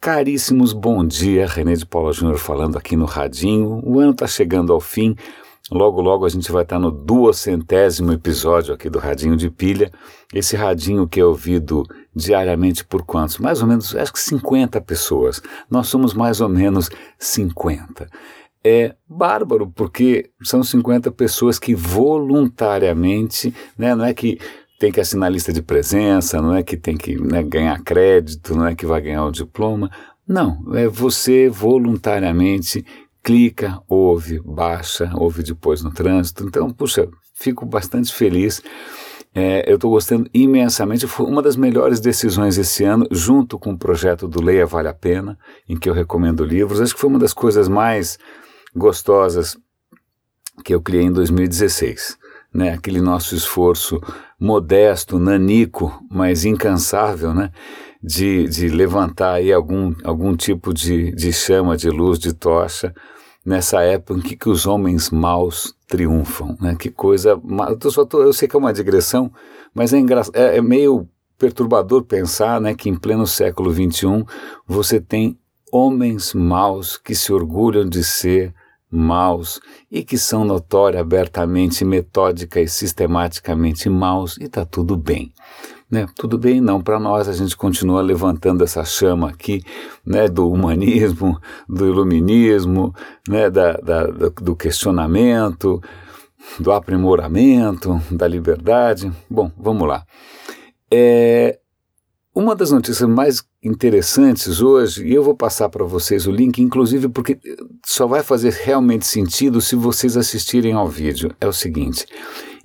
Caríssimos, bom dia. René de Paula Júnior falando aqui no Radinho. O ano está chegando ao fim. Logo, logo a gente vai estar tá no duocentésimo episódio aqui do Radinho de Pilha. Esse radinho que é ouvido diariamente por quantos? Mais ou menos, acho que 50 pessoas. Nós somos mais ou menos 50. É bárbaro, porque são 50 pessoas que voluntariamente, né, não é que tem que assinar lista de presença, não é que tem que né, ganhar crédito, não é que vai ganhar o diploma. Não, é você voluntariamente clica, ouve, baixa, ouve depois no trânsito. Então, puxa, fico bastante feliz. É, eu estou gostando imensamente. Foi uma das melhores decisões esse ano, junto com o projeto do Leia Vale a Pena, em que eu recomendo livros. Acho que foi uma das coisas mais gostosas que eu criei em 2016 né, aquele nosso esforço modesto, nanico, mas incansável, né, de, de levantar aí algum, algum tipo de, de chama, de luz, de tocha, nessa época em que, que os homens maus triunfam, né, que coisa, eu, só tô, eu sei que é uma digressão, mas é, engra, é, é meio perturbador pensar, né, que em pleno século XXI você tem homens maus que se orgulham de ser maus e que são notória, abertamente, metódica e sistematicamente maus e está tudo bem. Né? Tudo bem, não. Para nós, a gente continua levantando essa chama aqui né, do humanismo, do iluminismo, né, da, da, do questionamento, do aprimoramento, da liberdade. Bom, vamos lá. É, uma das notícias mais interessantes hoje, e eu vou passar para vocês o link, inclusive porque só vai fazer realmente sentido se vocês assistirem ao vídeo, é o seguinte: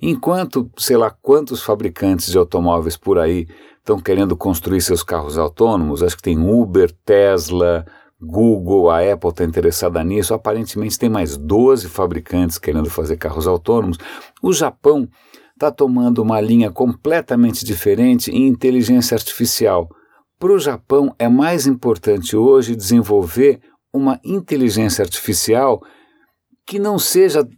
enquanto, sei lá, quantos fabricantes de automóveis por aí estão querendo construir seus carros autônomos, acho que tem Uber, Tesla, Google, a Apple está interessada nisso, aparentemente tem mais 12 fabricantes querendo fazer carros autônomos. O Japão está tomando uma linha completamente diferente em inteligência artificial. Para o Japão, é mais importante hoje desenvolver uma inteligência artificial que não seja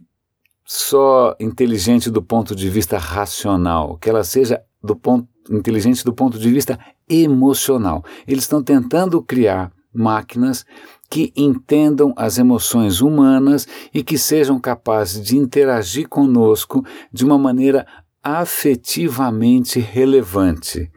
só inteligente do ponto de vista racional, que ela seja do ponto, inteligente do ponto de vista emocional. Eles estão tentando criar máquinas que entendam as emoções humanas e que sejam capazes de interagir conosco de uma maneira afetivamente relevante.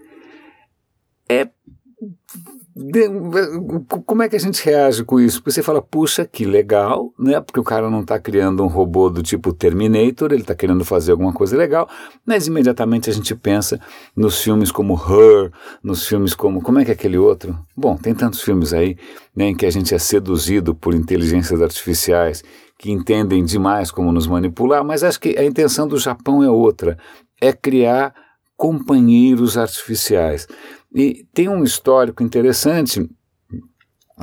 É como é que a gente reage com isso? Porque você fala, puxa, que legal, né? Porque o cara não está criando um robô do tipo Terminator, ele está querendo fazer alguma coisa legal, mas imediatamente a gente pensa nos filmes como Her, nos filmes como. Como é que é aquele outro? Bom, tem tantos filmes aí né, em que a gente é seduzido por inteligências artificiais que entendem demais como nos manipular, mas acho que a intenção do Japão é outra: é criar companheiros artificiais. E tem um histórico interessante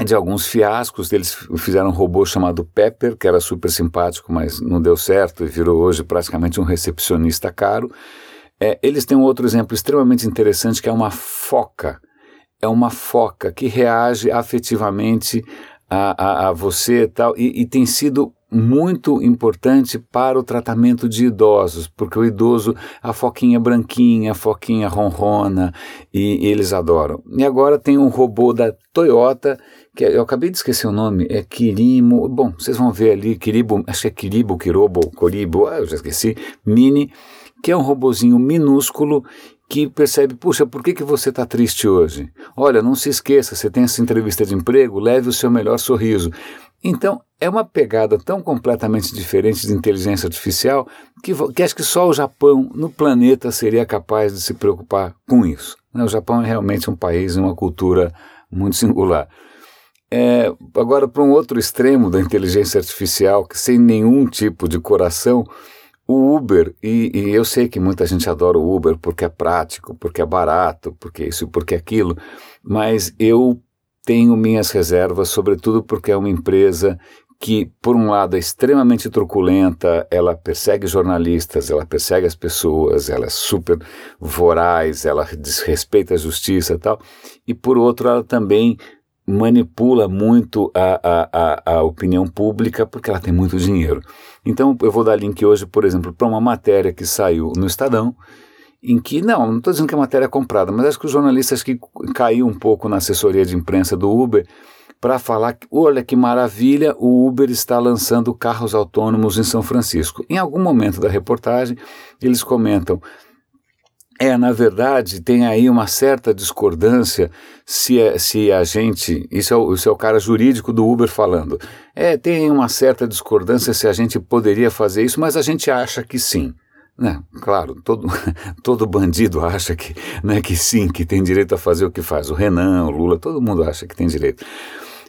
de alguns fiascos. Eles fizeram um robô chamado Pepper, que era super simpático, mas não deu certo e virou hoje praticamente um recepcionista caro. É, eles têm um outro exemplo extremamente interessante que é uma foca. É uma foca que reage afetivamente a, a, a você e tal, e, e tem sido muito importante para o tratamento de idosos, porque o idoso, a foquinha branquinha, a foquinha ronrona, e, eles adoram. E agora tem um robô da Toyota, que eu acabei de esquecer o nome, é Kirimo, bom, vocês vão ver ali, Kiribo, acho que é Kiribo, Kirobo, Koribo, ah, eu já esqueci, Mini, que é um robozinho minúsculo que percebe, puxa, por que, que você está triste hoje? Olha, não se esqueça, você tem essa entrevista de emprego, leve o seu melhor sorriso. Então, é uma pegada tão completamente diferente de inteligência artificial que, que acho que só o Japão no planeta seria capaz de se preocupar com isso. Né? O Japão é realmente um país e uma cultura muito singular. É, agora, para um outro extremo da inteligência artificial, que sem nenhum tipo de coração, o Uber, e, e, eu sei que muita gente adora o Uber porque é prático, porque é barato, porque isso porque aquilo, mas eu tenho minhas reservas, sobretudo porque é uma empresa que, por um lado, é extremamente truculenta, ela persegue jornalistas, ela persegue as pessoas, ela é super voraz, ela desrespeita a justiça e tal, e por outro, ela também manipula muito a, a, a, opinião pública porque ela tem muito dinheiro. Então, eu vou dar link hoje, por exemplo, para uma matéria que saiu no Estadão em que, não, não estou dizendo que a matéria é comprada, mas acho que os jornalistas que caiu um pouco na assessoria de imprensa do Uber para falar olha que maravilha, o Uber está lançando carros autônomos em São Francisco. Em algum momento da reportagem, eles comentam, é, na verdade, tem aí uma certa discordância se, é, se a gente. Isso é, o, isso é o cara jurídico do Uber falando. É, tem uma certa discordância se a gente poderia fazer isso, mas a gente acha que sim. Né? Claro, todo, todo bandido acha que, né, que sim, que tem direito a fazer o que faz. O Renan, o Lula, todo mundo acha que tem direito.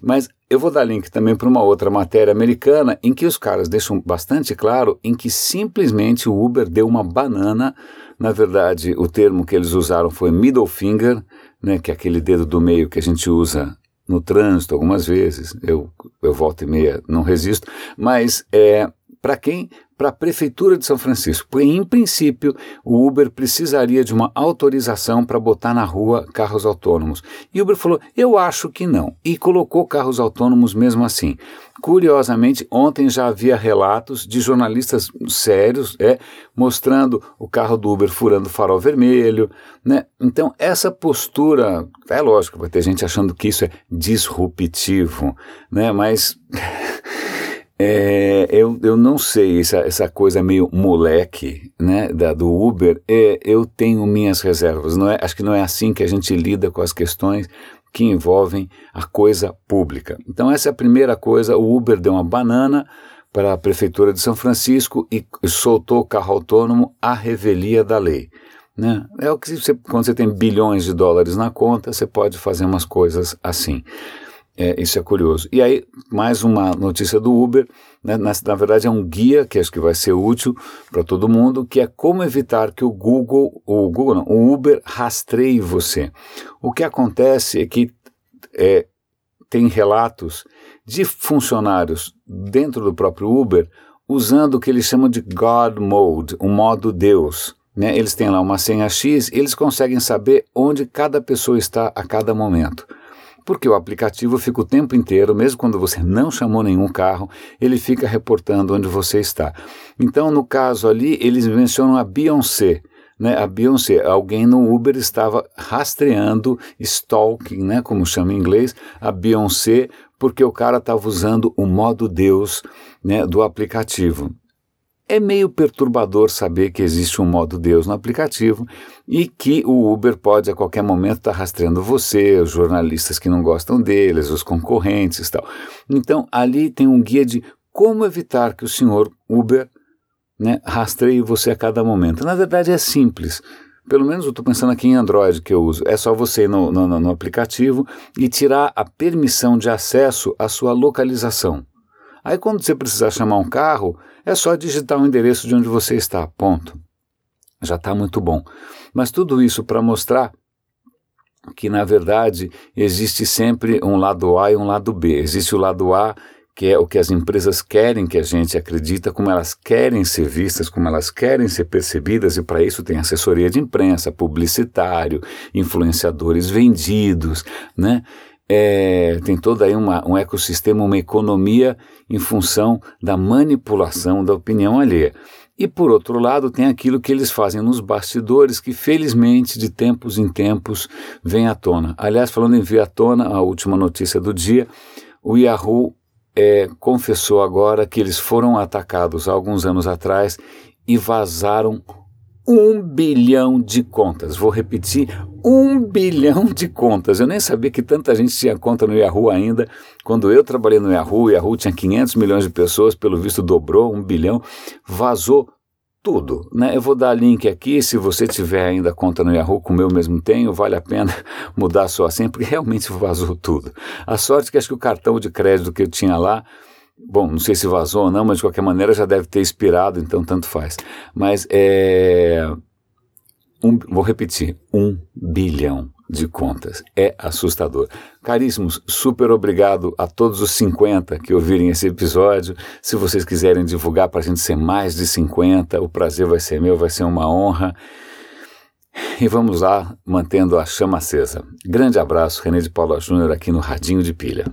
Mas eu vou dar link também para uma outra matéria americana em que os caras deixam bastante claro em que simplesmente o Uber deu uma banana. Na verdade, o termo que eles usaram foi middle finger, né, que é aquele dedo do meio que a gente usa no trânsito algumas vezes. Eu, eu volto e meia, não resisto. Mas é, para quem? Para a Prefeitura de São Francisco. Porque, em princípio, o Uber precisaria de uma autorização para botar na rua carros autônomos. E o Uber falou: eu acho que não. E colocou carros autônomos mesmo assim. Curiosamente, ontem já havia relatos de jornalistas sérios é, mostrando o carro do Uber furando farol vermelho. Né? Então, essa postura, é lógico, vai ter gente achando que isso é disruptivo, né? mas. É, eu, eu não sei, essa, essa coisa meio moleque né, da, do Uber, é, eu tenho minhas reservas. Não é, acho que não é assim que a gente lida com as questões que envolvem a coisa pública. Então, essa é a primeira coisa. O Uber deu uma banana para a Prefeitura de São Francisco e soltou o carro autônomo à revelia da lei. Né? É o que você, quando você tem bilhões de dólares na conta, você pode fazer umas coisas assim. É, isso é curioso. E aí, mais uma notícia do Uber, né, na, na, verdade é um guia que acho que vai ser útil para todo mundo, que é como evitar que o Google, o Google não, o Uber rastreie você. O que acontece é que é, tem relatos de funcionários dentro do próprio Uber usando o que eles chamam de God Mode, o modo Deus. Né? Eles têm lá uma senha X, eles conseguem saber onde cada pessoa está a cada momento porque o aplicativo fica o tempo inteiro, mesmo quando você não chamou nenhum carro, ele fica reportando onde você está. Então, no caso ali, eles mencionam a Beyoncé. Né, a Beyoncé, alguém no Uber estava rastreando, stalking, né, como chama em inglês, a Beyoncé, porque o cara estava usando o modo Deus né, do aplicativo. É meio perturbador saber que existe um modo Deus no aplicativo e que o Uber pode a qualquer momento estar tá rastreando você, os jornalistas que não gostam deles, os concorrentes e tal. Então, ali tem um guia de como evitar que o senhor Uber né, rastreie você a cada momento. Na verdade, é simples. Pelo menos eu estou pensando aqui em Android que eu uso. É só você ir no, no, no aplicativo e tirar a permissão de acesso à sua localização. Aí, quando você precisar chamar um carro, é só digitar o endereço de onde você está, ponto. Já está muito bom. Mas tudo isso para mostrar que, na verdade, existe sempre um lado A e um lado B. Existe o lado A, que é o que as empresas querem que a gente acredita, como elas querem ser vistas, como elas querem ser percebidas, e para isso tem assessoria de imprensa, publicitário, influenciadores vendidos, né? É, tem todo aí uma, um ecossistema, uma economia em função da manipulação da opinião alheia. E por outro lado, tem aquilo que eles fazem nos bastidores, que felizmente de tempos em tempos vem à tona. Aliás, falando em vir à tona, a última notícia do dia, o Yahoo é, confessou agora que eles foram atacados há alguns anos atrás e vazaram um bilhão de contas. Vou repetir, um bilhão de contas. Eu nem sabia que tanta gente tinha conta no Yahoo ainda. Quando eu trabalhei no Yahoo, o Yahoo tinha 500 milhões de pessoas, pelo visto dobrou um bilhão, vazou tudo. Né? Eu vou dar link aqui, se você tiver ainda conta no Yahoo, como eu mesmo tenho, vale a pena mudar sua senha, porque realmente vazou tudo. A sorte é que acho que o cartão de crédito que eu tinha lá Bom, não sei se vazou ou não, mas de qualquer maneira já deve ter expirado, então tanto faz. Mas é. Um, vou repetir: um bilhão de contas. É assustador. Caríssimos, super obrigado a todos os 50 que ouvirem esse episódio. Se vocês quiserem divulgar para a gente ser mais de 50, o prazer vai ser meu, vai ser uma honra. E vamos lá, mantendo a chama acesa. Grande abraço, René de Paula Júnior aqui no Radinho de Pilha.